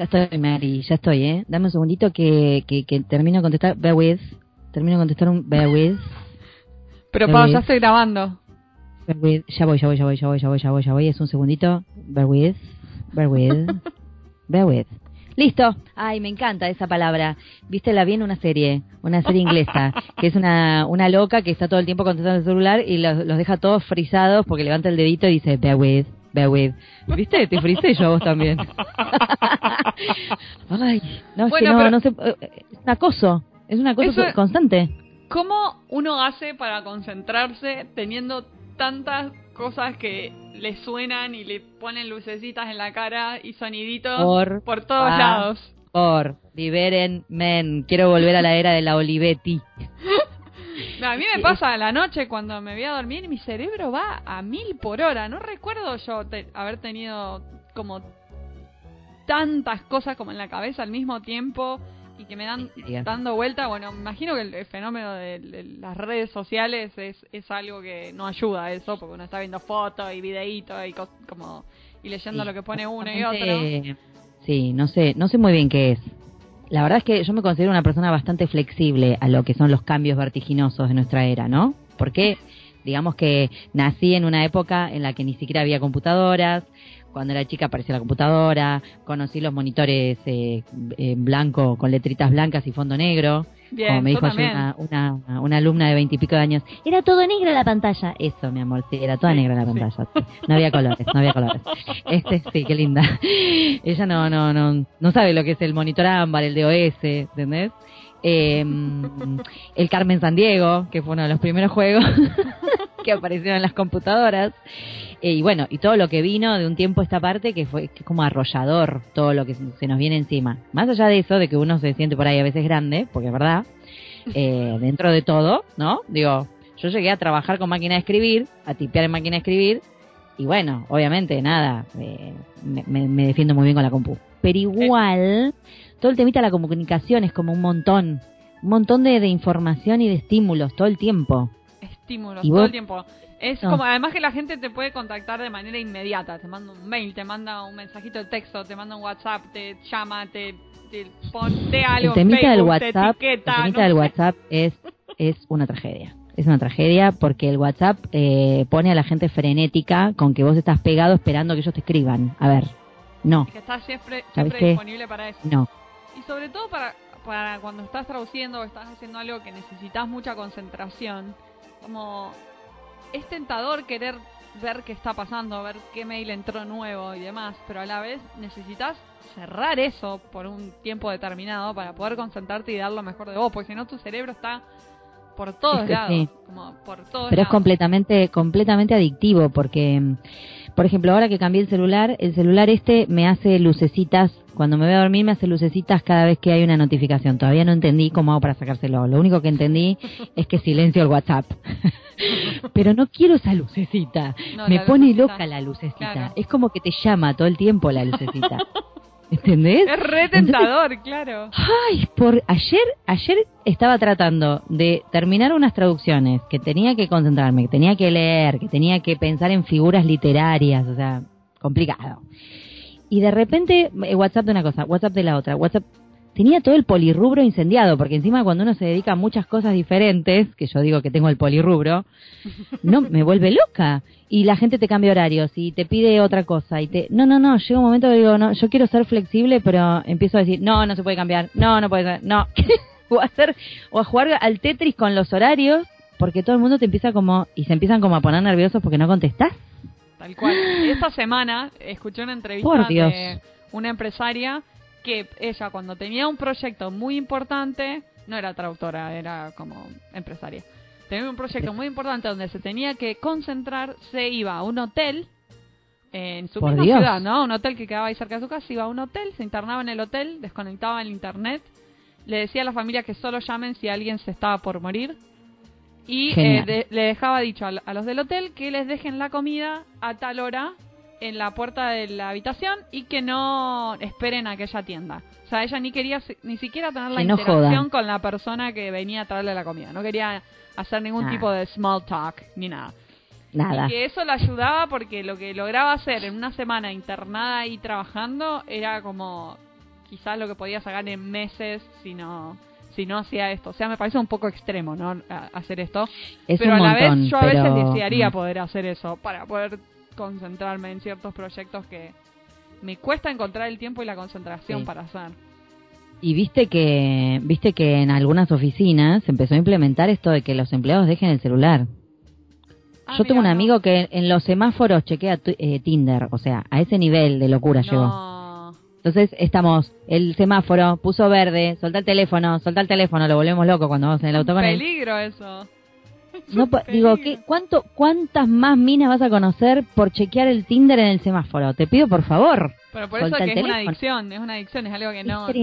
Ya estoy, Mary, ya estoy, ¿eh? Dame un segundito que, que, que termino de contestar. Bear with. Termino de contestar un bear with. Pero Bear Pau, with. ya estoy grabando. Bear with. Ya voy, ya voy, ya voy, ya voy, ya voy, ya voy, ya voy. Es un segundito. Bear with. Bear with. Bear with. Listo. Ay, me encanta esa palabra. Viste, la vi en una serie, una serie inglesa, que es una, una loca que está todo el tiempo contestando el celular y los, los deja todos frisados porque levanta el dedito y dice, bear with, bear with. ¿Viste? Te frisé yo a vos también. Ay, no, es Bueno, que no, pero- no sé, eh, es un acoso, es un acoso Eso- constante. ¿Cómo uno hace para concentrarse teniendo tantas cosas que le suenan y le ponen lucecitas en la cara y soniditos Por por todos lados? Por liberen men, quiero volver a la era de la Olivetti. A mí me pasa a la noche cuando me voy a dormir y mi cerebro va a mil por hora. No recuerdo yo te- haber tenido como tantas cosas como en la cabeza al mismo tiempo y que me dan dando vuelta. Bueno, me imagino que el, fenómeno de, las redes sociales es, es algo que no ayuda a eso, porque uno está viendo fotos y videitos y como y leyendo Sí, lo que pone uno y otro. Sí, no sé, no sé muy bien qué es. La verdad es que yo me considero una persona bastante flexible a lo que son los cambios vertiginosos de nuestra era, ¿no? Porque digamos que nací en una época en la que ni siquiera había computadoras. Cuando era chica apareció la computadora, conocí los monitores eh, en blanco con letritas blancas y fondo negro. Bien, como me dijo una, una, una alumna de veintipico de años, era todo negro la pantalla. Eso, mi amor, sí, era toda negra la pantalla. sí. No había colores, no había colores. Este, sí, qué linda. Ella no, no, no, no sabe lo que es el monitor ámbar, el DOS, ¿entendés? Eh, el Carmen San Diego, que fue uno de los primeros juegos que aparecieron en las computadoras. Eh, y bueno, y todo lo que vino de un tiempo a esta parte que fue que es como arrollador todo lo que se se nos viene encima. Más allá de eso, de que uno se siente por ahí a veces grande, porque es verdad, eh, dentro de todo, ¿no? Digo, yo llegué a trabajar con máquina de escribir, a tipear en máquina de escribir, y bueno, obviamente, nada, eh, me, me- me defiendo muy bien con la compu. Pero igual, todo el temita de la comunicación es como un montón, un montón de, de información y de estímulos todo el tiempo. Estímulos ¿Y todo vos? el tiempo. Es No. como, además que la gente te puede contactar de manera inmediata. Te manda un mail, te manda un mensajito de texto, te manda un WhatsApp, te llama, te, te pone algo el temita en del Facebook, te WhatsApp, el etiqueta, temita no del sé. WhatsApp es, es una tragedia. Es una tragedia porque el WhatsApp eh, pone a la gente frenética con que vos estás pegado esperando que ellos te escriban. A ver, no, Que está siempre, ¿Sabes siempre disponible para eso. no. Y sobre todo para, para cuando estás traduciendo o estás haciendo algo que necesitas mucha concentración, como es tentador querer ver qué está pasando, ver qué mail entró nuevo y demás, pero a la vez necesitas cerrar eso por un tiempo determinado para poder concentrarte y dar lo mejor de vos, porque si no tu cerebro está por todos Es que lados, sí. como por todos Pero es lados. completamente, completamente adictivo porque, mm, por ejemplo, ahora que cambié el celular, el celular este me hace lucecitas, cuando me voy a dormir me hace lucecitas cada vez que hay una notificación. Todavía no entendí cómo hago para sacárselo. Lo único que entendí es que silencio el WhatsApp. Pero no quiero esa lucecita. No, me pone lucecita. loca la lucecita. Claro. Es como que te llama todo el tiempo la lucecita. ¿Entendés? Es re tentador, claro. Ay, por ayer, ayer estaba tratando de terminar unas traducciones que tenía que concentrarme, que tenía que leer, que tenía que pensar en figuras literarias, o sea, complicado. Y de repente, eh, WhatsApp de una cosa, WhatsApp de la otra, WhatsApp. Tenía todo el polirrubro incendiado, porque encima cuando uno se dedica a muchas cosas diferentes, que yo digo que tengo el polirrubro, no, me vuelve loca. Y la gente te cambia horarios y te pide otra cosa. y te No, no, no, llega un momento que digo, no, yo quiero ser flexible, pero empiezo a decir, no, no se puede cambiar, no, no puede ser, no. o, hacer, o a jugar al Tetris con los horarios, porque todo el mundo te empieza como, y se empiezan como a poner nerviosos porque no contestás. Tal cual. Esta semana escuché una entrevista de una empresaria que ella cuando tenía un proyecto muy importante, no era traductora, era como empresaria. Tenía un proyecto muy importante donde se tenía que concentrar, se iba a un hotel en su Por misma Dios. ciudad, ¿no? Un hotel que quedaba ahí cerca de su casa, iba a un hotel, se internaba en el hotel, desconectaba el internet, le decía a la familia que solo llamen si alguien se estaba por morir y eh, de- le dejaba dicho a, a los del hotel que les dejen la comida a tal hora en la puerta de la habitación y que no esperen a que ella atienda. O sea, ella ni quería ni siquiera tener la no interacción jodan. con la persona que venía a traerle la comida. No quería hacer ningún Ah. tipo de small talk ni nada. Nada. Y que eso le ayudaba porque lo que lograba hacer en una semana internada y trabajando era como quizás lo que podía sacar en meses si no si no hacía esto. O sea, me parece un poco extremo, ¿no? hacer esto. pero a la vez yo a veces desearía poder hacer eso para poder concentrarme en ciertos proyectos que me cuesta encontrar el tiempo y la concentración para hacer. Y viste que viste que en algunas oficinas se empezó a implementar esto de que los empleados dejen el celular. Ah, Yo tengo un amigo que en los semáforos chequea eh, Tinder, o sea, a ese nivel de locura llegó. Entonces estamos, el semáforo puso verde, solta el teléfono, solta el teléfono, lo volvemos loco cuando vamos en el auto. Peligro eso. No, digo, ¿qué, cuánto, ¿cuántas más minas vas a conocer por chequear el Tinder en el semáforo? Te pido por favor. Pero por eso que es una adicción, es una adicción, es algo que no... Es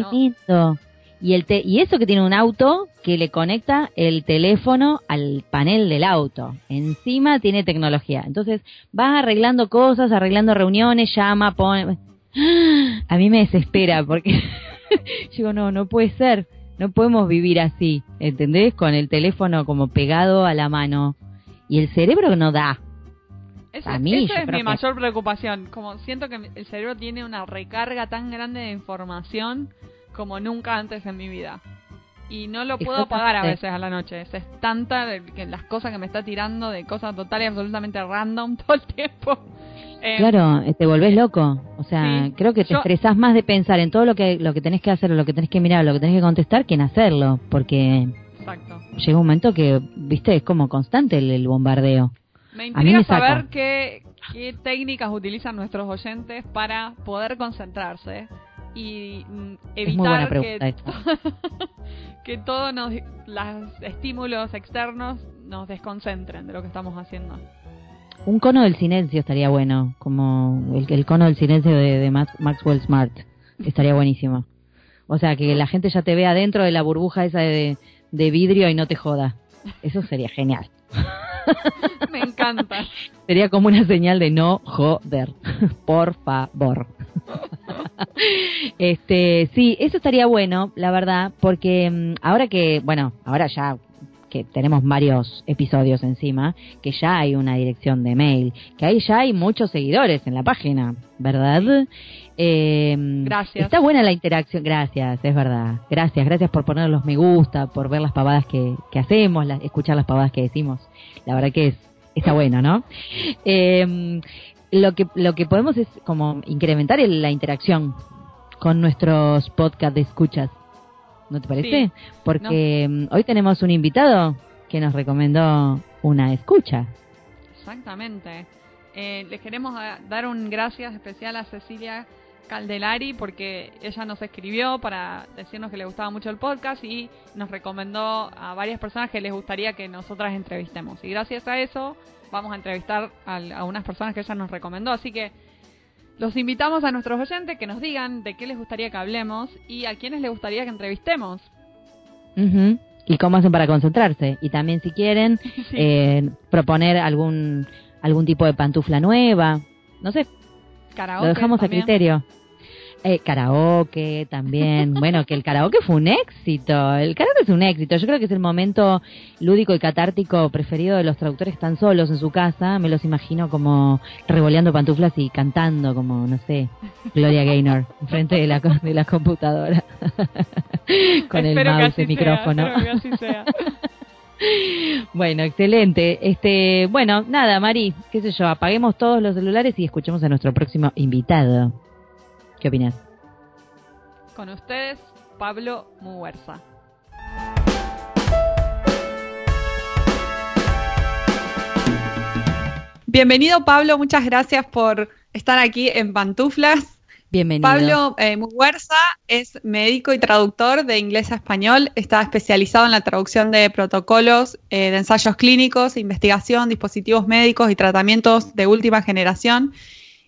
Y, el y eso que tiene un auto que le conecta el teléfono al panel del auto. Encima tiene tecnología. Entonces vas arreglando cosas, arreglando reuniones, llama, pone... A mí me desespera porque digo, no, no puede ser. No podemos vivir así, ¿entendés? Con el teléfono como pegado a la mano. Y el cerebro no da. a mí, esa es mi mayor preocupación. Como siento que el cerebro tiene una recarga tan grande de información como nunca antes en mi vida. Y no lo puedo pagar a veces a la noche. Es tanta que las cosas que me está tirando de cosas totales y absolutamente random todo el tiempo. Eh, claro, te volvés loco. O sea, creo que te estresás más de pensar en todo lo que lo que tenés que hacer, lo que tenés que mirar, lo que tenés que contestar, que en hacerlo. Porque llega un momento que, viste, es como constante el, bombardeo. Me intriga saber qué, qué técnicas utilizan nuestros oyentes para poder concentrarse y mm, evitar que, que todos los estímulos externos nos desconcentren de lo que estamos haciendo. Un cono del silencio estaría bueno, como el, el cono del silencio de, Maxwell Smart. Estaría buenísimo. O sea, que la gente ya te vea dentro de la burbuja esa de, vidrio y no te joda. Eso sería genial. Me encanta. Sería como una señal de no joder. Por favor. Este, sí, eso estaría bueno, la verdad, porque mm, ahora que, bueno, ahora ya que tenemos varios episodios encima, que ya hay una dirección de mail, que ahí ya hay muchos seguidores en la página, ¿verdad? Eh, gracias. Está buena la interacción, gracias, es verdad. Gracias, gracias por poner los me gusta, por ver las pavadas que, que hacemos, escuchar las pavadas que decimos. La verdad que es, está bueno, ¿no? Eh, lo que lo que podemos es como incrementar la interacción con nuestros podcast de escuchas. ¿no te parece? Porque mm, hoy tenemos un invitado que nos recomendó una escucha. Exactamente. Eh, les queremos dar un gracias especial a Cecilia Caldelari porque ella nos escribió para decirnos que le gustaba mucho el podcast y nos recomendó a varias personas que les gustaría que nosotras entrevistemos. Y gracias a eso vamos a entrevistar a, a unas personas que ella nos recomendó. Así que los invitamos a nuestros oyentes que nos digan de qué les gustaría que hablemos y a quiénes les gustaría que entrevistemos. Y cómo hacen para concentrarse. Y también si quieren eh, proponer algún algún tipo de pantufla nueva. No sé. lo dejamos a criterio. Eh, karaoke también. bueno, que el karaoke fue un éxito. El karaoke es un éxito. Yo creo que es el momento lúdico y catártico preferido de los traductores están solos en su casa. Me los imagino como revoleando pantuflas y cantando como, no sé, Gloria Gaynor, enfrente de la, de la computadora. Con el mouse y micrófono. Bueno, excelente. Este, bueno, nada, Mari, qué sé yo, apaguemos todos los celulares y escuchemos a nuestro próximo invitado. ¿Qué opinas? Con ustedes, Pablo Muguerza. Bienvenido Pablo, muchas gracias por estar aquí en Pantuflas. Bienvenido. Pablo eh, Muguerza es médico y traductor de inglés a español. Está especializado en la traducción de protocolos eh, de ensayos clínicos, investigación, dispositivos médicos y tratamientos de última generación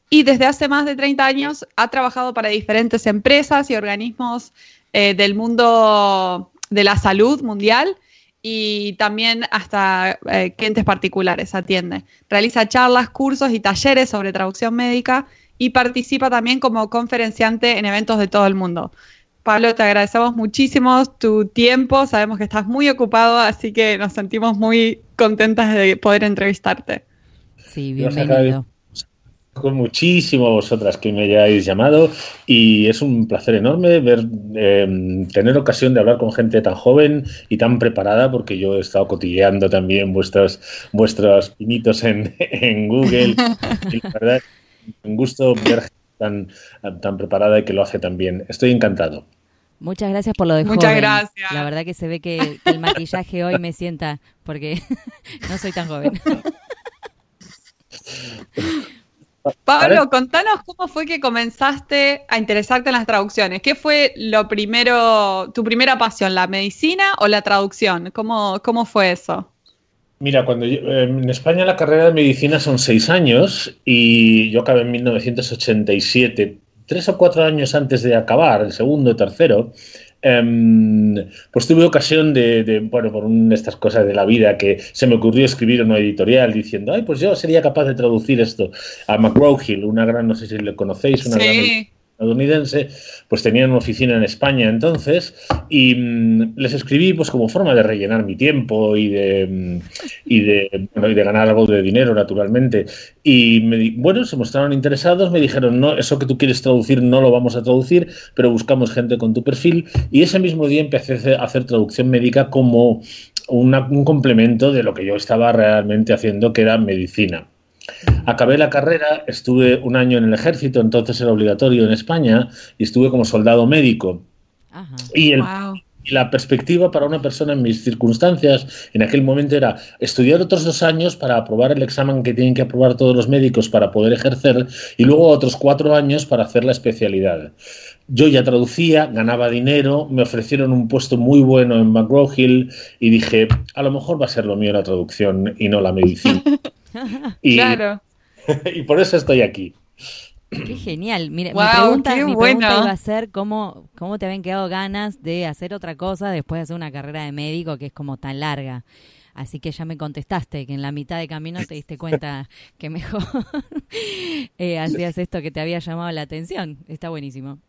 y desde hace más de 30 años ha trabajado para diferentes empresas y organismos eh, del mundo de la salud mundial y también hasta eh, clientes particulares atiende. Realiza charlas, cursos y talleres sobre traducción médica y participa también como conferenciante en eventos de todo el mundo. Pablo, te agradecemos muchísimo tu tiempo, sabemos que estás muy ocupado, así que nos sentimos muy contentas de poder entrevistarte. Sí, bienvenido. Con muchísimo a vosotras que me hayáis llamado y es un placer enorme ver em, tener ocasión de hablar con gente tan joven y tan preparada porque yo he estado cotilleando también vuestros vuestros pinitos en, en Google y la verdad un gusto ver gente tan, tan preparada y que lo hace tan bien. Estoy encantado. Muchas gracias por lo de Muchas gracias. La verdad que se ve que, que el maquillaje hoy me sienta porque no soy tan joven. Pablo, contanos cómo fue que comenzaste a interesarte en las traducciones. ¿Qué fue lo primero, tu primera pasión, la medicina o la traducción? ¿Cómo, cómo fue eso? Mira, cuando en España la carrera de medicina son seis años y yo acabé en 1987, tres o cuatro años antes de acabar, el segundo, tercero, Em, pues tuve ocasión de, bueno, por una de estas cosas de la vida, que se me ocurrió escribir una editorial diciendo, ay, pues yo sería capaz de traducir esto a McGraw-Hill, una gran, no sé si le conocéis, una gran estadounidense, pues tenían una oficina en España entonces y mm, les escribí pues como forma de rellenar mi tiempo y de, mm, y de, bueno, y de ganar algo de dinero naturalmente. Y me, bueno, se mostraron interesados, me dijeron, no, eso que tú quieres traducir no lo vamos a traducir, pero buscamos gente con tu perfil y ese mismo día empecé a hacer traducción médica como un complemento de lo que yo estaba realmente haciendo, que era medicina. Acabé la carrera, estuve un año en el ejército, entonces era obligatorio en España, y estuve como soldado médico. Y, la perspectiva para una persona en mis circunstancias en aquel momento era estudiar otros dos años para aprobar el examen que tienen que aprobar todos los médicos para poder ejercer y luego otros cuatro años para hacer la especialidad. Yo ya traducía, ganaba dinero, me ofrecieron un puesto muy bueno en McGraw-Hill y dije, a lo mejor va a ser lo mío la traducción y no la medicina. y, claro. y por eso estoy aquí. Qué genial. Mira, mi, pregunta, mi pregunta, iba a ser cómo, cómo te habían quedado ganas de hacer otra cosa después de hacer una carrera de médico que es como tan larga. Así que ya me contestaste que en la mitad de camino te diste cuenta que mejor eh, hacías esto que te había llamado la atención. Está buenísimo.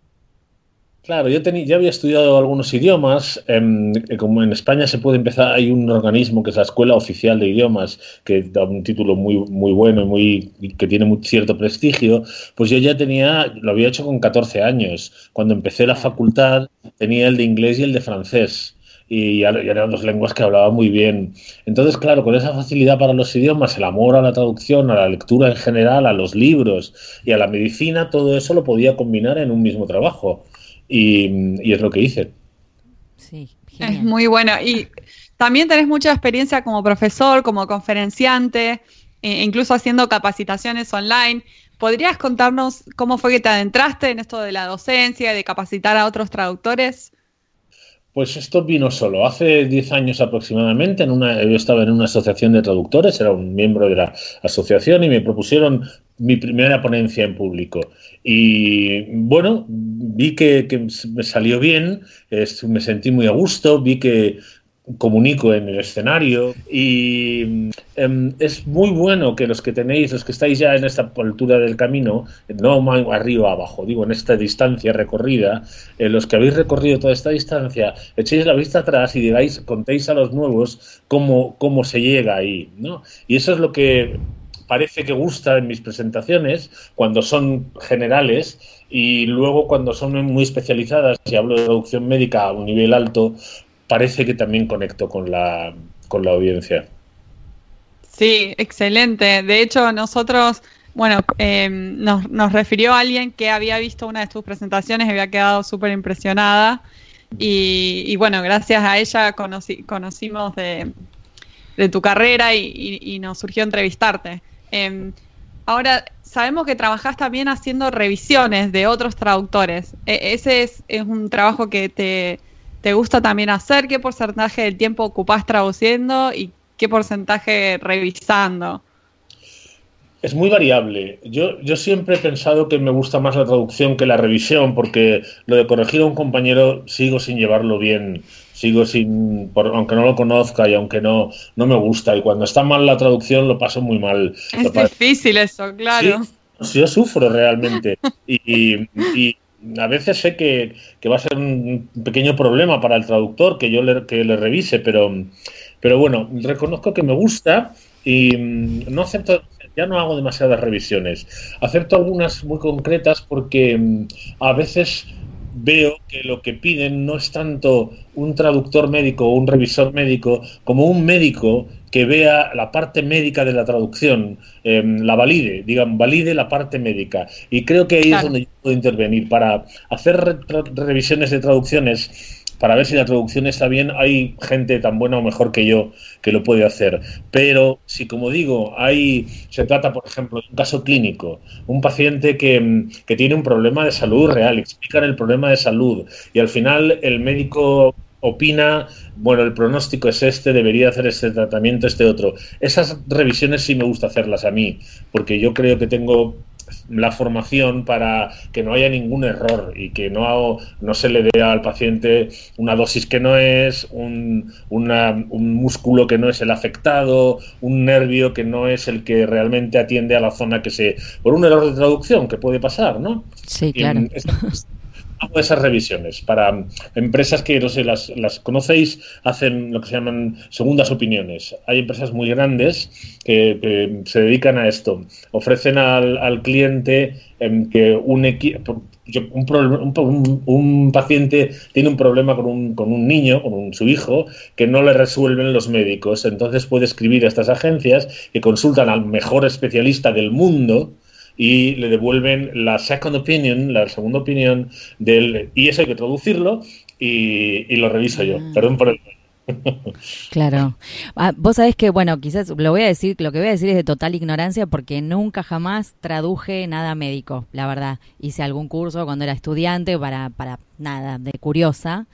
Claro, yo tenía, ya había estudiado algunos idiomas. Em, como en España se puede empezar, hay un organismo que es la Escuela Oficial de Idiomas, que da un título muy, muy bueno y muy, que tiene muy, cierto prestigio. Pues yo ya tenía, lo había hecho con 14 años. Cuando empecé la facultad tenía el de inglés y el de francés. Y ya, eran dos lenguas que hablaba muy bien. Entonces, claro, con esa facilidad para los idiomas, el amor a la traducción, a la lectura en general, a los libros y a la medicina, todo eso lo podía combinar en un mismo trabajo y, es lo que hice. Sí, Es muy bueno. Y también tenés mucha experiencia como profesor, como conferenciante, e incluso haciendo capacitaciones online. ¿Podrías contarnos cómo fue que te adentraste en esto de la docencia, de capacitar a otros traductores? Pues esto vino solo. Hace 10 años aproximadamente, en una, yo estaba en una asociación de traductores, era un miembro de la asociación y me propusieron mi primera ponencia en público. Y bueno, vi que, me salió bien, me sentí muy a gusto, vi que comunico en el escenario y em, es muy bueno que los que tenéis, los que estáis ya en esta altura del camino, no arriba abajo, digo en esta distancia recorrida, eh, los que habéis recorrido toda esta distancia, echéis la vista atrás y digáis, contéis a los nuevos cómo, cómo se llega ahí, ¿no? Y eso es lo que parece que gusta en mis presentaciones cuando son generales y luego cuando son muy especializadas y hablo de traducción médica a un nivel alto, parece que también conecto con la, con la audiencia. Sí, excelente. De hecho, nosotros, bueno, em, nos, refirió alguien que había visto una de tus presentaciones y había quedado súper impresionada. Y, bueno, gracias a ella conocimos de, tu carrera y, nos surgió entrevistarte. Em, ahora, sabemos que trabajas también haciendo revisiones de otros traductores. E, ese es, es un trabajo que te, te gusta también hacer, qué porcentaje del tiempo ocupás traduciendo y qué porcentaje revisando. Es muy variable. Yo, yo siempre he pensado que me gusta más la traducción que la revisión, porque lo de corregir a un compañero sigo sin llevarlo bien, sigo sin, aunque no lo conozca y aunque no, no me gusta. Y cuando está mal la traducción lo paso muy mal. Es difícil eso, claro. Sí, yo sufro realmente. y, a veces sé que, va a ser un pequeño problema para el traductor que yo le, que le revise, pero, pero bueno, reconozco que me gusta y mm, no acepto ya no hago demasiadas revisiones. Acepto algunas muy concretas porque mm, a veces veo que lo que piden no es tanto un traductor médico o un revisor médico como un médico que vea la parte médica de la traducción, em, la valide, digan, valide la parte médica. Y creo que ahí es donde yo puedo intervenir para hacer revisiones de traducciones para ver si la traducción está bien, hay gente tan buena o mejor que yo que lo puede hacer. Pero si, como digo, hay, se trata, por ejemplo, de un caso clínico, un paciente que, que tiene un problema de salud real, explican el problema de salud y al final el médico opina, bueno, el pronóstico es este, debería hacer este tratamiento, este otro. Esas revisiones sí me gusta hacerlas a mí, porque yo creo que tengo la formación para que no haya ningún error y que no, no se le dé al paciente una dosis que no es, un, un músculo que no es el afectado, un nervio que no es el que realmente atiende a la zona que se... por un error de traducción que puede pasar, ¿no? Sí, claro hago esas revisiones para empresas que, no sé, las, las conocéis, hacen lo que se llaman segundas opiniones. Hay empresas muy grandes que, se dedican a esto. Ofrecen al, al cliente em, que un, un, un, paciente tiene un problema con un, con un niño, con su hijo, que no le resuelven los médicos. Entonces puede escribir a estas agencias que consultan al mejor especialista del mundo y le devuelven la second opinion, la segunda opinión del y eso hay que traducirlo y, lo reviso yo. Ah. Perdón por el Claro. Ah, vos sabés que, bueno, quizás lo voy a decir, lo que voy a decir es de total ignorancia porque nunca jamás traduje nada médico, la verdad. Hice algún curso cuando era estudiante para, para nada, de curiosa.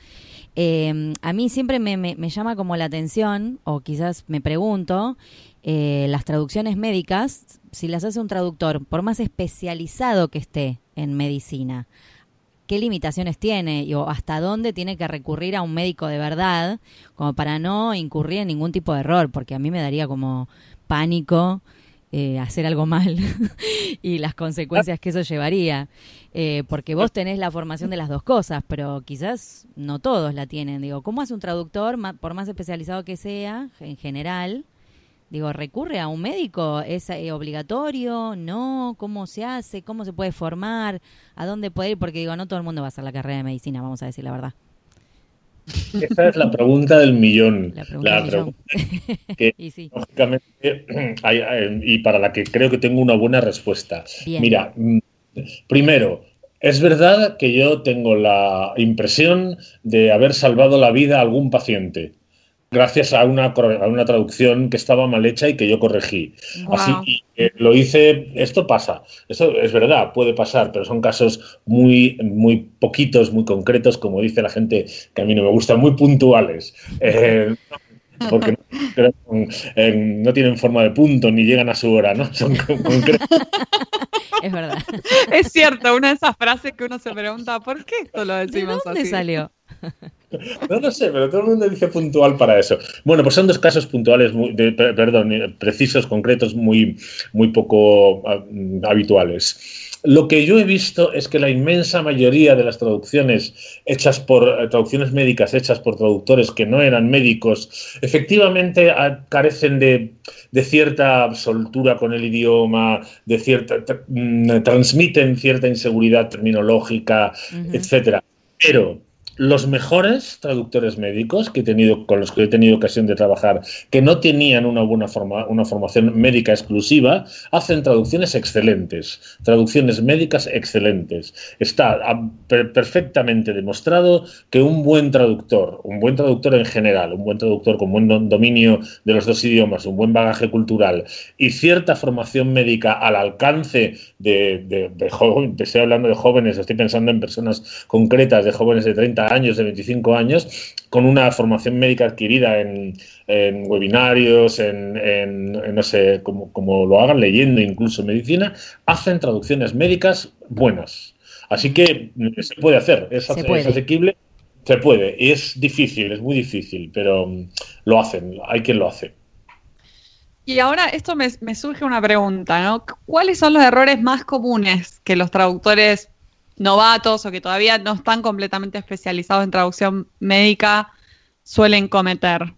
Em, a mí siempre me, me, me, llama como la atención, o quizás me pregunto, eh, las traducciones médicas, si las hace un traductor, por más especializado que esté en medicina, ¿qué limitaciones tiene o hasta dónde tiene que recurrir a un médico de verdad como para no incurrir en ningún tipo de error? Porque a mí me daría como pánico eh, hacer algo mal y las consecuencias que eso llevaría. Eh, porque vos tenés la formación de las dos cosas, pero quizás no todos la tienen. Digo, ¿cómo hace un traductor, por más especializado que sea, en general? Digo, ¿recurre a un médico? ¿Es eh, obligatorio? ¿No? ¿Cómo se hace? ¿Cómo se puede formar? ¿A dónde puede ir? Porque digo, no todo el mundo va a hacer la carrera de medicina, vamos a decir la verdad. Esa es la pregunta del millón. La pregunta, que, y sí. lógicamente, y para la que creo que tengo una buena respuesta. Mira, mm, primero, es verdad que yo tengo la impresión de haber salvado la vida a algún paciente gracias a una, a una traducción que estaba mal hecha y que yo corregí. Así que lo hice, esto pasa, esto es verdad, puede pasar, pero son casos muy, muy poquitos, muy concretos, como dice la gente que a mí no me gusta, muy puntuales. Eh, porque no, tienen forma de punto ni llegan a su hora, ¿no? Son concretos. Es verdad. Es cierto, una de esas frases que uno se pregunta, ¿por qué esto lo decimos ¿De dónde salió? No lo sé, pero todo el mundo dice puntual para eso. Bueno, pues son dos casos puntuales, muy, perdón, eh, precisos, concretos, muy, muy poco ah, habituales. Lo que yo he visto es que la inmensa mayoría de las traducciones hechas por eh, traducciones médicas hechas por traductores que no eran médicos, efectivamente ah, carecen de, cierta soltura con el idioma, de cierta mm, transmiten cierta inseguridad terminológica, etcétera. Pero los mejores traductores médicos que he tenido, con los que he tenido ocasión de trabajar, que no tenían una buena forma, una formación médica exclusiva, hacen traducciones excelentes, traducciones médicas excelentes. Está perfectamente demostrado que un buen traductor, un buen traductor en general, un buen traductor con buen dominio de los dos idiomas, un buen bagaje cultural y cierta formación médica al alcance de, estoy hablando de jóvenes, estoy pensando en personas concretas, de jóvenes de 30 años, de 25 años, con una formación médica adquirida en, webinarios, en, no sé, como, lo hagan, leyendo incluso medicina, hacen traducciones médicas buenas. Así que se puede hacer, es, asequible, se puede. Es difícil, es muy difícil, pero lo hacen, hay quien lo hace. Y ahora esto me, me, surge una pregunta, ¿no? ¿Cuáles son los errores más comunes que los traductores novatos o que todavía no están completamente especializados en traducción médica suelen cometer?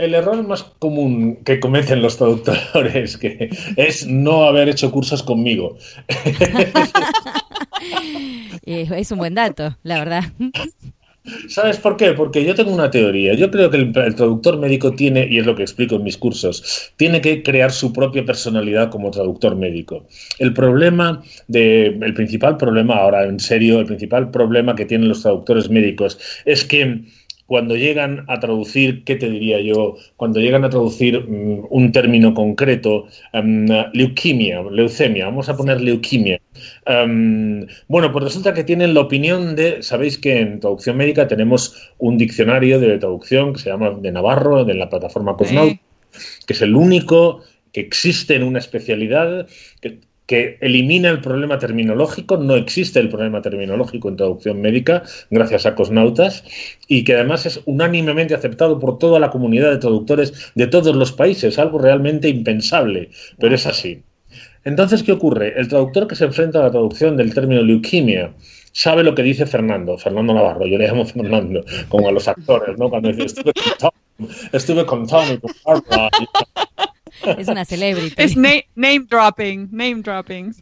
el error más común que cometen los traductores que es no haber hecho cursos conmigo. es un buen dato, la verdad. ¿Sabes por qué? Porque yo tengo una teoría. Yo creo que el, traductor médico tiene, y es lo que explico en mis cursos, tiene que crear su propia personalidad como traductor médico. El problema, de, el principal problema, ahora en serio, el principal problema que tienen los traductores médicos es que cuando llegan a traducir, ¿qué te diría yo? Cuando llegan a traducir mm, un término concreto, um, leuquimia, leucemia, vamos a poner leuquimia. Em, bueno, pues resulta que tienen la opinión de, sabéis que en traducción médica tenemos un diccionario de traducción que se llama de Navarro, de la plataforma Cosnaut, que es el único que existe en una especialidad que, que elimina el problema terminológico, no existe el problema terminológico en traducción médica, gracias a Cosnautas, y que además es unánimemente aceptado por toda la comunidad de traductores de todos los países, algo realmente impensable, pero es así. Entonces, ¿qué ocurre? El traductor que se enfrenta a la traducción del término leuquimia sabe lo que dice Fernando, Fernando Navarro, yo le llamo Fernando, como a los actores, ¿no? Cuando dice, estuve con estuve con con Barbara, es una celebrity. Es name, dropping, name dropping.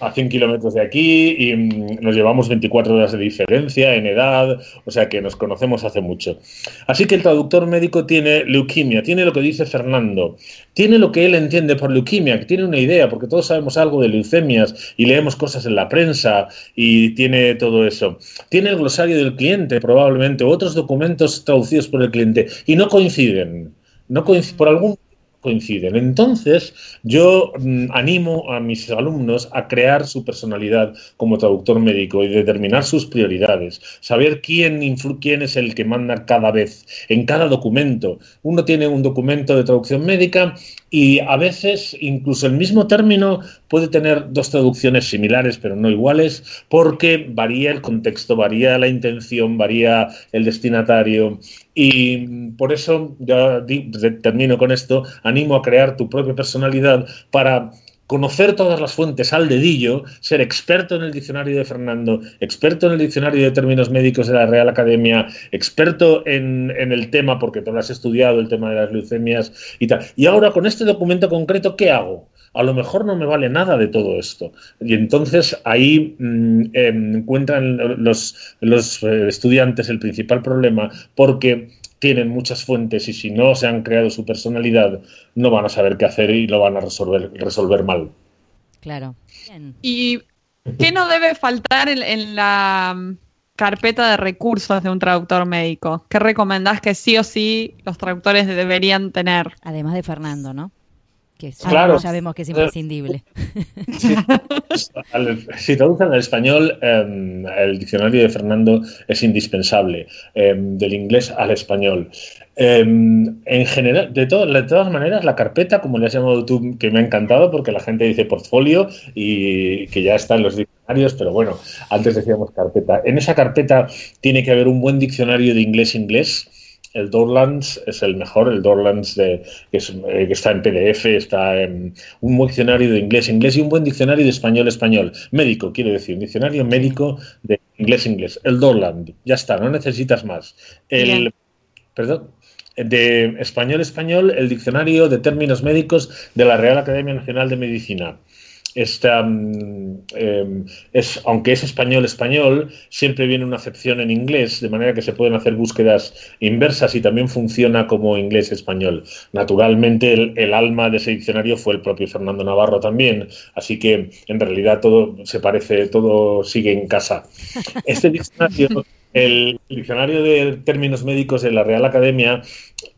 A 100 kilómetros de aquí y mm, nos llevamos 24 horas de diferencia en edad, o sea que nos conocemos hace mucho. Así que el traductor médico tiene leuquimia, tiene lo que dice Fernando, tiene lo que él entiende por leuquimia, que tiene una idea, porque todos sabemos algo de leucemias y leemos cosas en la prensa y tiene todo eso. Tiene el glosario del cliente, probablemente, otros documentos traducidos por el cliente y no coinciden. No por algún coinciden. Entonces, yo mm, animo a mis alumnos a crear su personalidad como traductor médico y determinar sus prioridades, saber quién, quién es el que manda cada vez en cada documento. Uno tiene un documento de traducción médica y a veces incluso el mismo término puede tener dos traducciones similares pero no iguales porque varía el contexto, varía la intención, varía el destinatario. Y por eso ya termino con esto, animo a crear tu propia personalidad para conocer todas las fuentes al dedillo, ser experto en el diccionario de Fernando, experto en el diccionario de términos médicos de la Real Academia, experto en, el tema, porque tú lo has estudiado, el tema de las leucemias y tal. Y ahora con este documento concreto, ¿qué hago? a lo mejor no me vale nada de todo esto. Y entonces ahí mm, encuentran los, los eh, estudiantes el principal problema porque tienen muchas fuentes y si no se han creado su personalidad, no van a saber qué hacer y lo van a resolver, resolver mal. Claro. ¿Y qué no debe faltar en, la mm, carpeta de recursos de un traductor médico? ¿Qué recomendás que sí o sí los traductores deberían tener? Además de Fernando, ¿no? Que claro. sabemos que es imprescindible. Si, traducen al español, em, el diccionario de Fernando es indispensable, em, del inglés al español. Em, en general, de, de, todas maneras, la carpeta, como le has llamado tú, que me ha encantado porque la gente dice portfolio y que ya está en los diccionarios, pero bueno, antes decíamos carpeta. En esa carpeta tiene que haber un buen diccionario de inglés-inglés el Dorlands es el mejor, el Dorlands de, que, eh, está en PDF, está en un buen diccionario de inglés-inglés y un buen diccionario de español-español. Médico, quiero decir, un diccionario médico de inglés-inglés. El Dorland, ya está, no necesitas más. El, perdón, de español-español, el diccionario de términos médicos de la Real Academia Nacional de Medicina esta, mm, em, es, aunque es español-español, siempre viene una acepción en inglés, de manera que se pueden hacer búsquedas inversas y también funciona como inglés-español. Naturalmente, el, alma de ese diccionario fue el propio Fernando Navarro también, así que en realidad todo se parece, todo sigue en casa. Este diccionario el diccionario de términos médicos de la Real Academia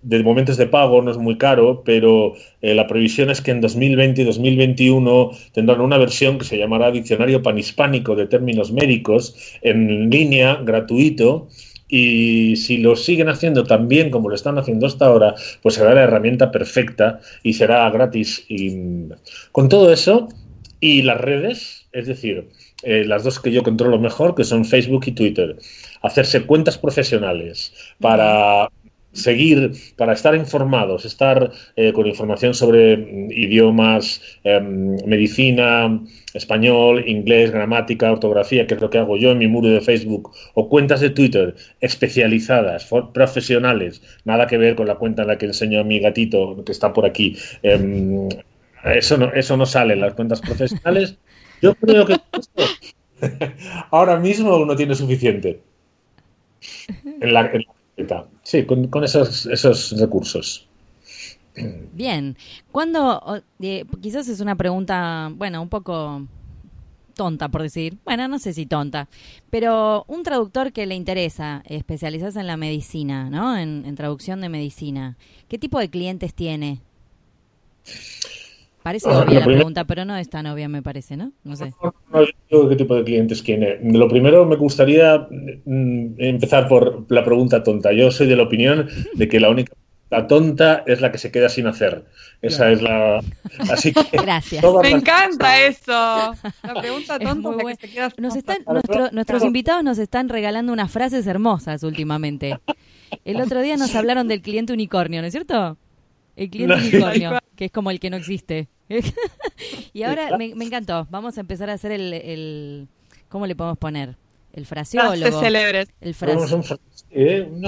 de momentos de pago no es muy caro, pero eh, la previsión es que en 2020 y 2021 tendrán una versión que se llamará Diccionario Panhispánico de Términos Médicos en línea, gratuito. Y si lo siguen haciendo tan bien como lo están haciendo hasta ahora, pues será la herramienta perfecta y será gratis. Y con todo eso y las redes, es decir, eh, las dos que yo controlo mejor, que son Facebook y Twitter hacerse cuentas profesionales para seguir, para estar informados, estar eh, con información sobre mm, idiomas, em, medicina, español, inglés, gramática, ortografía, que es lo que hago yo en mi muro de Facebook, o cuentas de Twitter especializadas, profesionales, nada que ver con la cuenta en la que enseño a mi gatito que está por aquí. Em, eso, no, eso no sale en las cuentas profesionales. Yo creo que ahora mismo uno tiene suficiente. En la, Sí, con, esos, esos recursos. Bien. ¿Cuándo, eh, quizás es una pregunta, bueno, un poco tonta por decir, bueno, no sé si tonta, pero un traductor que le interesa especializarse en la medicina, ¿no? En, traducción de medicina, ¿qué tipo de clientes tiene? Parece ah, obvia la pregunta, pero no es tan obvia, me parece, ¿no? No sé. No, qué tipo de clientes tiene. Lo primero me gustaría mm, empezar por la pregunta tonta. Yo soy de la opinión de que la única la tonta es la que se queda sin hacer. Esa es la. Así que. Gracias. Me encanta eso. La pregunta tonta es la que se queda sin nos están, Nuestros invitados nos están regalando unas frases hermosas últimamente. El otro día nos hablaron del cliente unicornio, ¿no es cierto? El cliente unicornio, que es como el que no existe. y ahora me, encantó. Vamos a empezar a hacer el, el ¿cómo le podemos poner? El fraseólogo. El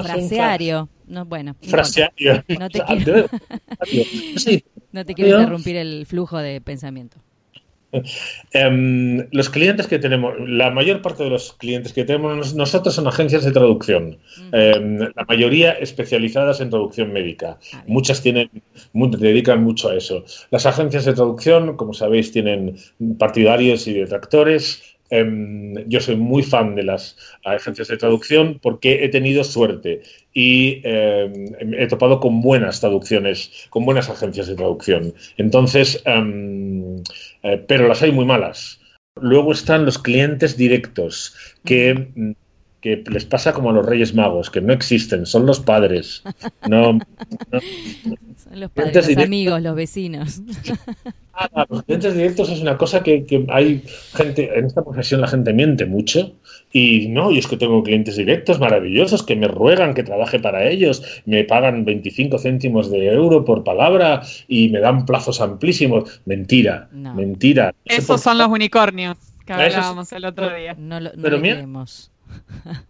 fraseario. No, bueno. Fraseario. No, te quiero, no te quiero interrumpir el flujo de pensamiento. Em, los clientes que tenemos, la mayor parte de los clientes que tenemos nosotros son agencias de traducción, em, la mayoría especializadas en traducción médica. Muchas tienen, dedican mucho a eso. Las agencias de traducción, como sabéis, tienen partidarios y detractores. Em, yo soy muy fan de las agencias de traducción porque he tenido suerte y em, he topado con buenas traducciones, con buenas agencias de traducción. Entonces, em, eh, pero las hay muy malas. Luego están los clientes directos, que, que, les pasa como a los Reyes Magos, que no existen, son los padres. No, son los padres, los amigos, los vecinos. Ah, los clientes directos es una cosa que, hay gente, en esta profesión la gente miente mucho y no, y es que tengo clientes directos maravillosos que me ruegan que trabaje para ellos, me pagan 25 céntimos de euro por palabra y me dan plazos amplísimos. Mentira, mentira. Esos son los unicornios que hablábamos el otro día. No, lo, Pero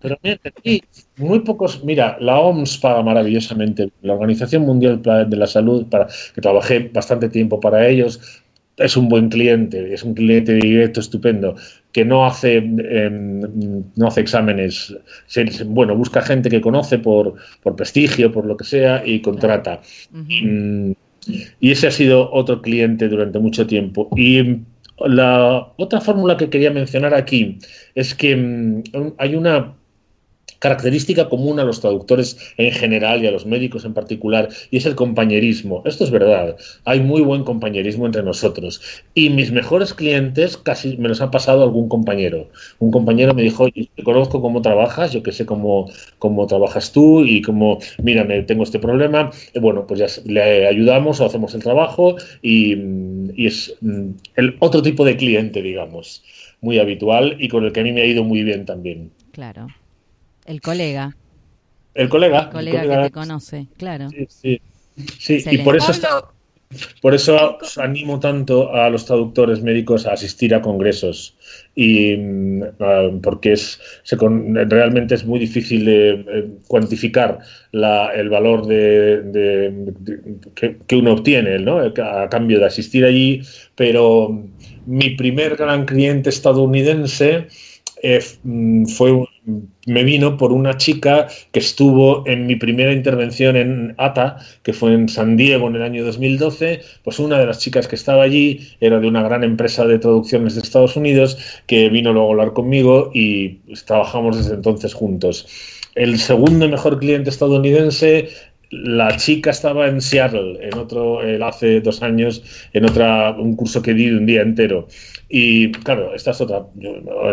pero mira, muy pocos, mira, la OMS paga maravillosamente, la Organización Mundial de la Salud, para que trabajé bastante tiempo para ellos, es un buen cliente, es un cliente directo estupendo, que no hace, em, no hace exámenes, bueno, busca gente que conoce por, por prestigio, por lo que sea, y contrata. Mm, y ese ha sido otro cliente durante mucho tiempo. Y la otra fórmula que quería mencionar aquí es que mm, hay una característica común a los traductores en general y a los médicos en particular, y es el compañerismo. Esto es verdad, hay muy buen compañerismo entre nosotros. Y mis mejores clientes casi me los ha pasado algún compañero. Un compañero me dijo, oye, te conozco cómo trabajas, yo que sé cómo, cómo trabajas tú y cómo, mira, tengo este problema, y bueno, pues ya le ayudamos o hacemos el trabajo y, y es mm, el otro tipo de cliente, digamos, muy habitual y con el que a mí me ha ido muy bien también. Claro. El colega. El colega. El colega, que te conoce, claro. Sí, sí. y por eso, por eso animo tanto a los traductores médicos a asistir a congresos. Y mm, ah, porque es realmente es muy difícil de, eh, cuantificar el valor de, que, uno obtiene ¿no? a cambio de asistir allí. Pero mi primer gran cliente estadounidense eh, mm, fue me vino por una chica que estuvo en mi primera intervención en ATA, que fue en San Diego en el año 2012, pues una de las chicas que estaba allí era de una gran empresa de traducciones de Estados Unidos que vino luego a hablar conmigo y pues, trabajamos desde entonces juntos. El segundo mejor cliente estadounidense la chica estaba en Seattle, en otro, hace dos años, en otra, un curso que di de un día entero. Y claro, esta es otra,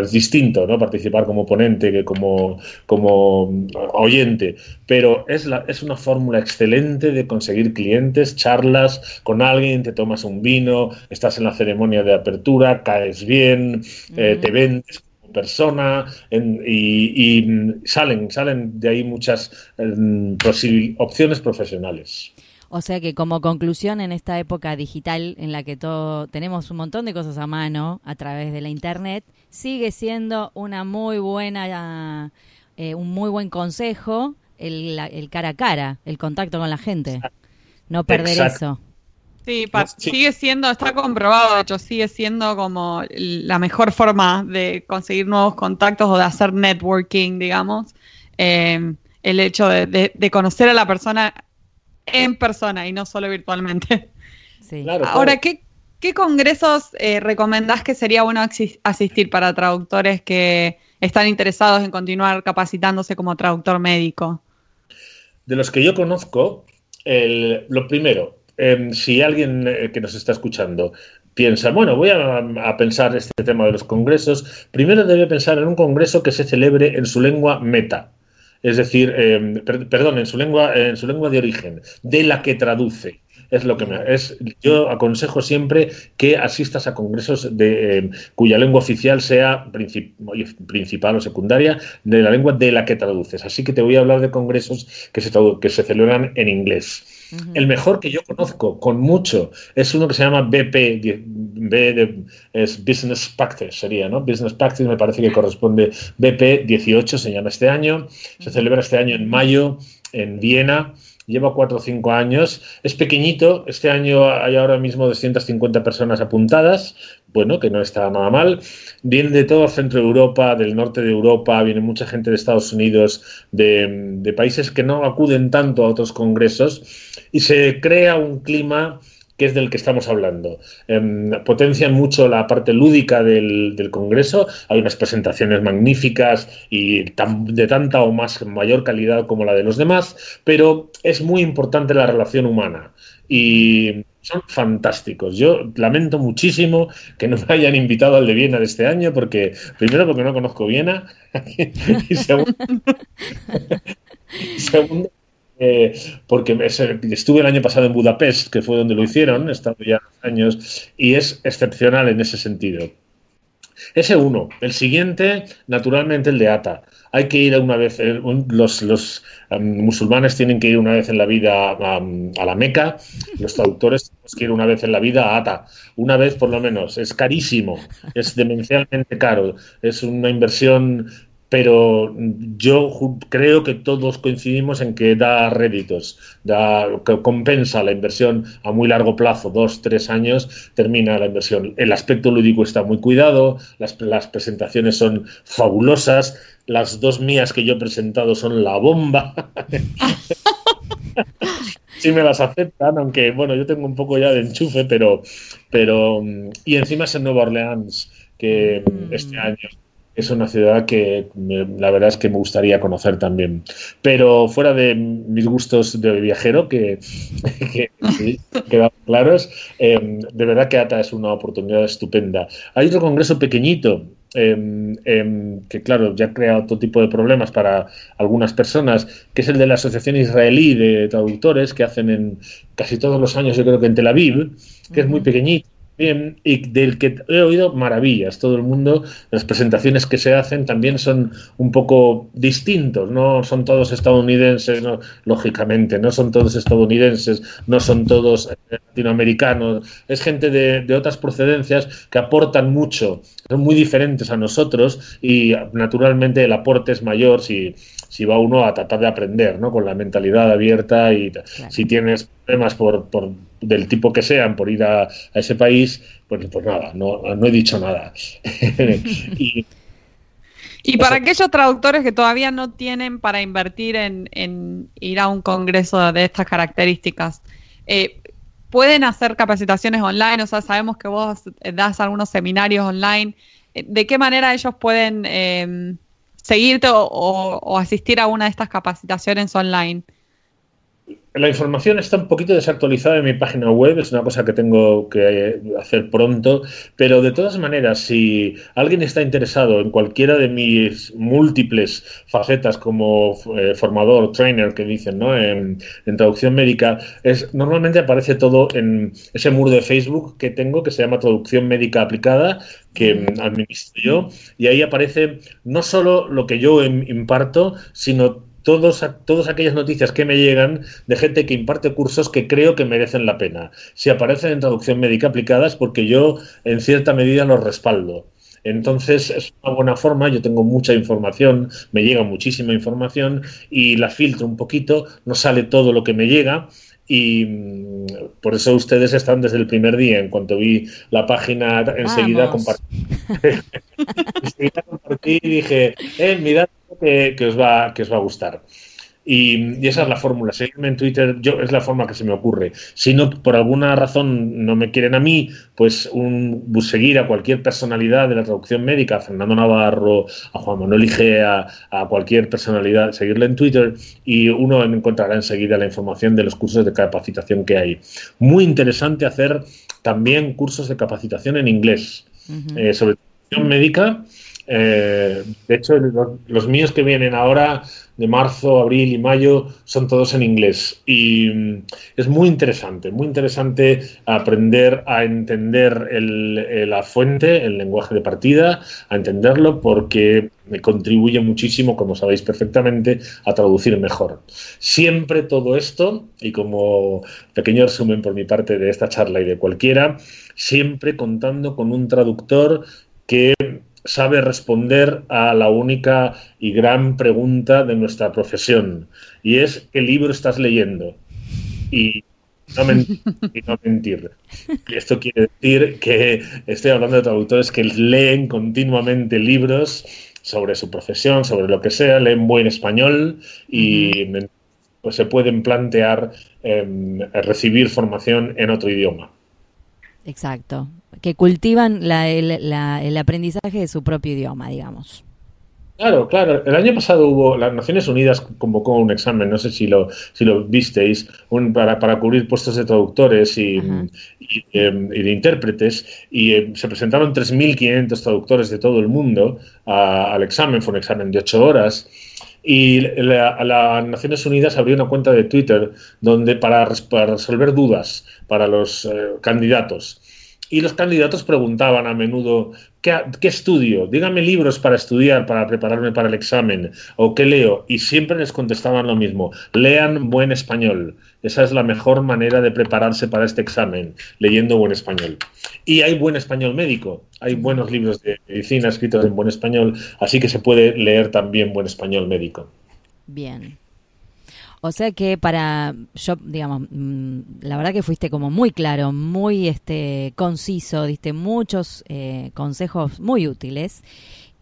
es distinto, ¿no? Participar como ponente que como, como oyente, pero es, la, es una fórmula excelente de conseguir clientes, charlas con alguien, te tomas un vino, estás en la ceremonia de apertura, caes bien, eh, te vendes persona y, salen, salen de ahí muchas em, opciones profesionales. O sea que como conclusión en esta época digital en la que todo tenemos un montón de cosas a mano a través de la internet, sigue siendo una muy buena eh, un muy buen consejo el, el, cara a cara, el contacto con la gente. No perder eso. Sí, sigue siendo, está comprobado, de hecho, sigue siendo como la mejor forma de conseguir nuevos contactos o de hacer networking, digamos. Eh, el hecho de, conocer a la persona en persona y no solo virtualmente. Ahora, ¿qué, congresos eh, recomendás que sería bueno asistir para traductores que están interesados en continuar capacitándose como traductor médico? De los que yo conozco, lo primero, em, si alguien eh, que nos está escuchando piensa, bueno, voy a, pensar este tema de los congresos, primero debe pensar en un congreso que se celebre en su lengua meta es decir, em, perdón, en su lengua, en su lengua de origen, de la que traduce. Es lo que me, es. Yo aconsejo siempre que asistas a congresos de em, cuya lengua oficial sea principal o secundaria de la lengua de la que traduces. Así que te voy a hablar de congresos que se, que se celebran en inglés. El mejor que yo conozco, con mucho, es uno que se llama BP, B es Business Practice, sería, ¿no? Business Practice me parece que corresponde BP 18, se llama este año. Se celebra este año en mayo en Viena. Lleva cuatro o cinco años, es pequeñito, este año hay ahora mismo 250 personas apuntadas, bueno, que no está nada mal. Viene de todo centro de Europa, del norte de Europa, viene mucha gente de Estados Unidos, de, de países que no acuden tanto a otros congresos y se crea un clima que es del que estamos hablando. Em, potencian mucho la parte lúdica del, Congreso, hay unas presentaciones magníficas y de tanta o más mayor calidad como la de los demás, pero es muy importante la relación humana y son fantásticos. Yo lamento muchísimo que no me hayan invitado al de Viena de este año, porque primero porque no conozco Viena y segundo, eh, porque estuve el año pasado en Budapest, que fue donde lo hicieron, he estado ya años, y es excepcional en ese sentido. Ese uno. El siguiente, naturalmente, el de ATA. Hay que ir una vez, eh, los, los musulmanes tienen que ir una vez en la vida a la Meca, los traductores tenemos que ir una vez en la vida a ATA, una vez por lo menos. Es carísimo, es demencialmente caro, es una inversión pero yo creo que todos coincidimos en que da réditos, da, que compensa la inversión a muy largo plazo, dos, tres años, termina la inversión. El aspecto lúdico está muy cuidado, las, las presentaciones son fabulosas, las dos mías que yo he presentado son la bomba. sí me las aceptan, aunque bueno, yo tengo un poco ya de enchufe, pero, pero y encima es en Nueva Orleans, que mm. este año es una ciudad que la verdad es que me gustaría conocer también. Pero fuera de mis gustos de viajero, que, quedan claros, em, de verdad que ATA es una oportunidad estupenda. Hay otro congreso pequeñito. Em, em, que claro, ya ha creado todo tipo de problemas para algunas personas, que es el de la Asociación Israelí de Traductores, que hacen en casi todos los años, yo creo que en Tel Aviv, que es muy pequeñito, y del que he oído maravillas. Todo el mundo, las presentaciones que se hacen también son un poco distintos, no son todos estadounidenses, lógicamente, no son todos estadounidenses, no son todos latinoamericanos, es gente de, de otras procedencias que aportan mucho, son muy diferentes a nosotros y naturalmente el aporte es mayor si si va uno a tratar de aprender, ¿no? Con la mentalidad abierta y si tienes problemas por, por, del tipo que sean por ir a, ese país, pues, pues nada, no, no he dicho nada. y, y para aquellos traductores que todavía no tienen para invertir en, en ir a un congreso de estas características, eh, pueden hacer capacitaciones online, o sea, sabemos que vos das algunos seminarios online. Eh, ¿De qué manera ellos pueden eh, seguirte o, asistir a una de estas capacitaciones online? La información está un poquito desactualizada en mi página web, es una cosa que tengo que hacer pronto, pero de todas maneras, si alguien está interesado en cualquiera de mis múltiples facetas como eh, formador, trainer, que dicen, ¿no? En, traducción médica, es, normalmente aparece todo en ese muro de Facebook que tengo que se llama Traducción Médica Aplicada, que administro yo, y ahí aparece no solo lo que yo imparto, sino todos, todas aquellas noticias que me llegan de gente que imparte cursos que creo que merecen la pena. Si aparecen en traducción médica aplicadas, porque yo en cierta medida los respaldo. Entonces es una buena forma, yo tengo mucha información, me llega muchísima información y la filtro un poquito, no sale todo lo que me llega y mm, por eso ustedes están desde el primer día. En cuanto vi la página, enseguida compartí. enseguida compartí y dije, eh, mirad que, que, os va, que os va a gustar. Y, esa es la fórmula. Seguirme en Twitter yo, es la forma que se me ocurre. Si no, por alguna razón no me quieren a mí, pues un, seguir a cualquier personalidad de la traducción médica, a Fernando Navarro, a Juan Manuel Igea, a cualquier personalidad, seguirle en Twitter y uno encontrará enseguida la información de los cursos de capacitación que hay. Muy interesante hacer también cursos de capacitación en inglés eh, sobre traducción médica. Eh, de hecho, los míos que vienen ahora de marzo, abril y mayo son todos en inglés. Y mm, es muy interesante, muy interesante aprender a entender la fuente, el lenguaje de partida, a entenderlo porque contribuye muchísimo, como sabéis perfectamente, a traducir mejor. Siempre todo esto, y como pequeño resumen por mi parte de esta charla y de cualquiera, siempre contando con un traductor que sabe responder a la única y gran pregunta de nuestra profesión, y es ¿qué libro estás leyendo? Y no, mentir. Esto quiere decir que estoy hablando de traductores que leen continuamente libros sobre su profesión, sobre lo que sea, leen buen español y pues, se pueden plantear em, recibir formación en otro idioma. Exacto, que cultivan el, aprendizaje de su propio idioma, digamos. Claro, claro. El año pasado hubo, las Naciones Unidas convocó un examen, no sé si lo, si lo visteis, para, para cubrir puestos de traductores y, em, de intérpretes, y em, se presentaron 3.500 traductores de todo el mundo al examen, fue un examen de 8 horas. Y las Naciones Unidas abrió una cuenta de Twitter donde para, resolver dudas para los eh, candidatos y los candidatos preguntaban a menudo, ¿qué, estudio? Dígame libros para estudiar, para prepararme para el examen, o qué leo. Y siempre les contestaban lo mismo, lean buen español. Esa es la mejor manera de prepararse para este examen, leyendo buen español. Y hay buen español médico, hay buenos libros de medicina escritos en buen español, así que se puede leer también buen español médico. Bien. O sea que para, yo, digamos, mm, la verdad que fuiste como muy claro, muy este conciso, diste muchos eh, consejos muy útiles.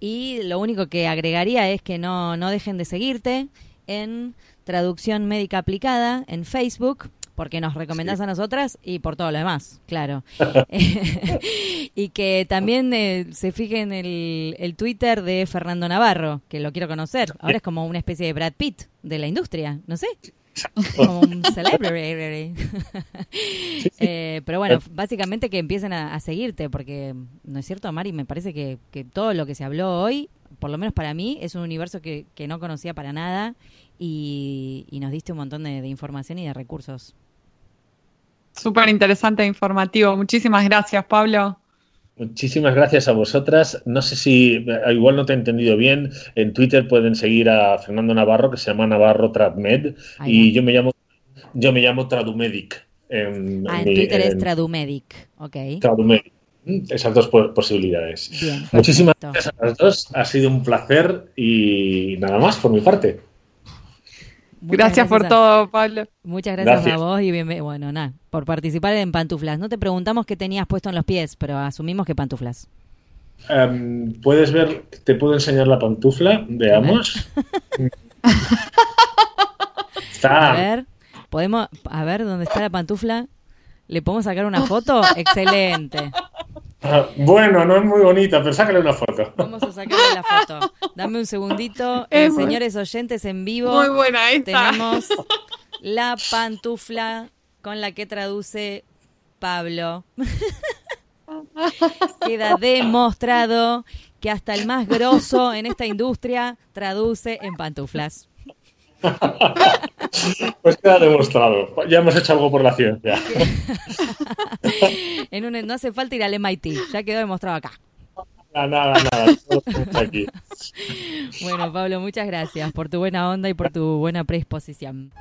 Y lo único que agregaría es que no, no dejen de seguirte en Traducción Médica Aplicada en Facebook, porque nos recomendás a nosotras y por todo lo demás, claro. y que también eh, se fijen el, el Twitter de Fernando Navarro, que lo quiero conocer. Ahora es como una especie de Brad Pitt de la industria, no sé. Como un celebrity. Eh, pero bueno, básicamente que empiecen a, seguirte, porque, ¿no es cierto, Mari? Me parece que, que todo lo que se habló hoy, por lo menos para mí, es un universo que, que no conocía para nada y, nos diste un montón de información y de recursos Súper interesante e informativo. Muchísimas gracias, Pablo. Muchísimas gracias a vosotras. No sé si, eh, igual no te he entendido bien, en Twitter pueden seguir a Fernando Navarro, que se llama Navarro Tradmed, y yo me llamo yo me llamo Tradumedic. En, ah, en Twitter es Tradumedic, ok. Tradumedic. Esas dos posibilidades. Muchísimas gracias a las dos. Ha sido un placer y nada más por mi parte. Gracias, por todo, Pablo. Muchas gracias, a vos y bienvenido. Bueno, nada, por participar en Pantuflas. No te preguntamos qué tenías puesto en los pies, pero asumimos que pantuflas. Em, Puedes ver, te puedo enseñar la pantufla, veamos. A ver, podemos, a ver dónde está la pantufla. ¿Le podemos sacar una foto? Excelente. Ah, bueno, no es muy bonita, pero sácale una foto. Vamos a sacarle la foto. Dame un segundito. Eh, señores oyentes en vivo. Muy buena esta. Tenemos la pantufla con la que traduce Pablo. Queda demostrado que hasta el más grosso en esta industria traduce en pantuflas. pues queda demostrado. Ya hemos hecho algo por la ciencia. no hace falta ir al MIT, ya quedó demostrado acá. nada, nada, nada. Aquí. Bueno, Pablo, muchas gracias por tu buena onda y por tu buena predisposición.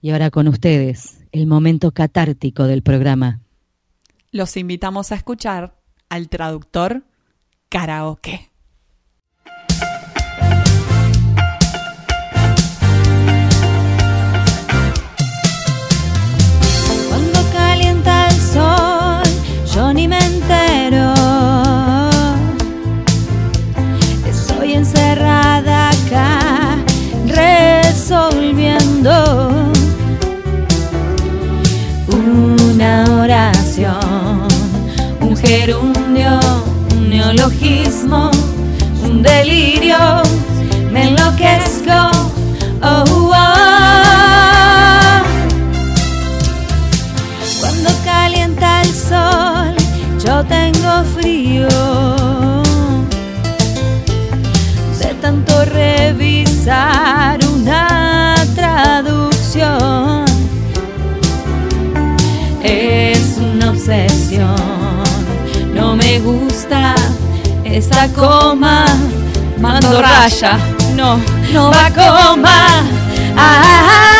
Y ahora con ustedes, el momento catártico del programa. Los invitamos a escuchar al traductor karaoke. Cuando calienta el sol, yo ni me entero. Estoy encerrada acá, resolviendo una oración, un gerundio, un neologismo, un delirio. Me enloquezco. Oh, oh. Cuando calienta el sol, yo tengo frío. De tanto revisar una traducción. Es una obsesión. No me gusta esta coma. Mando raya. No, no va coma. Ah,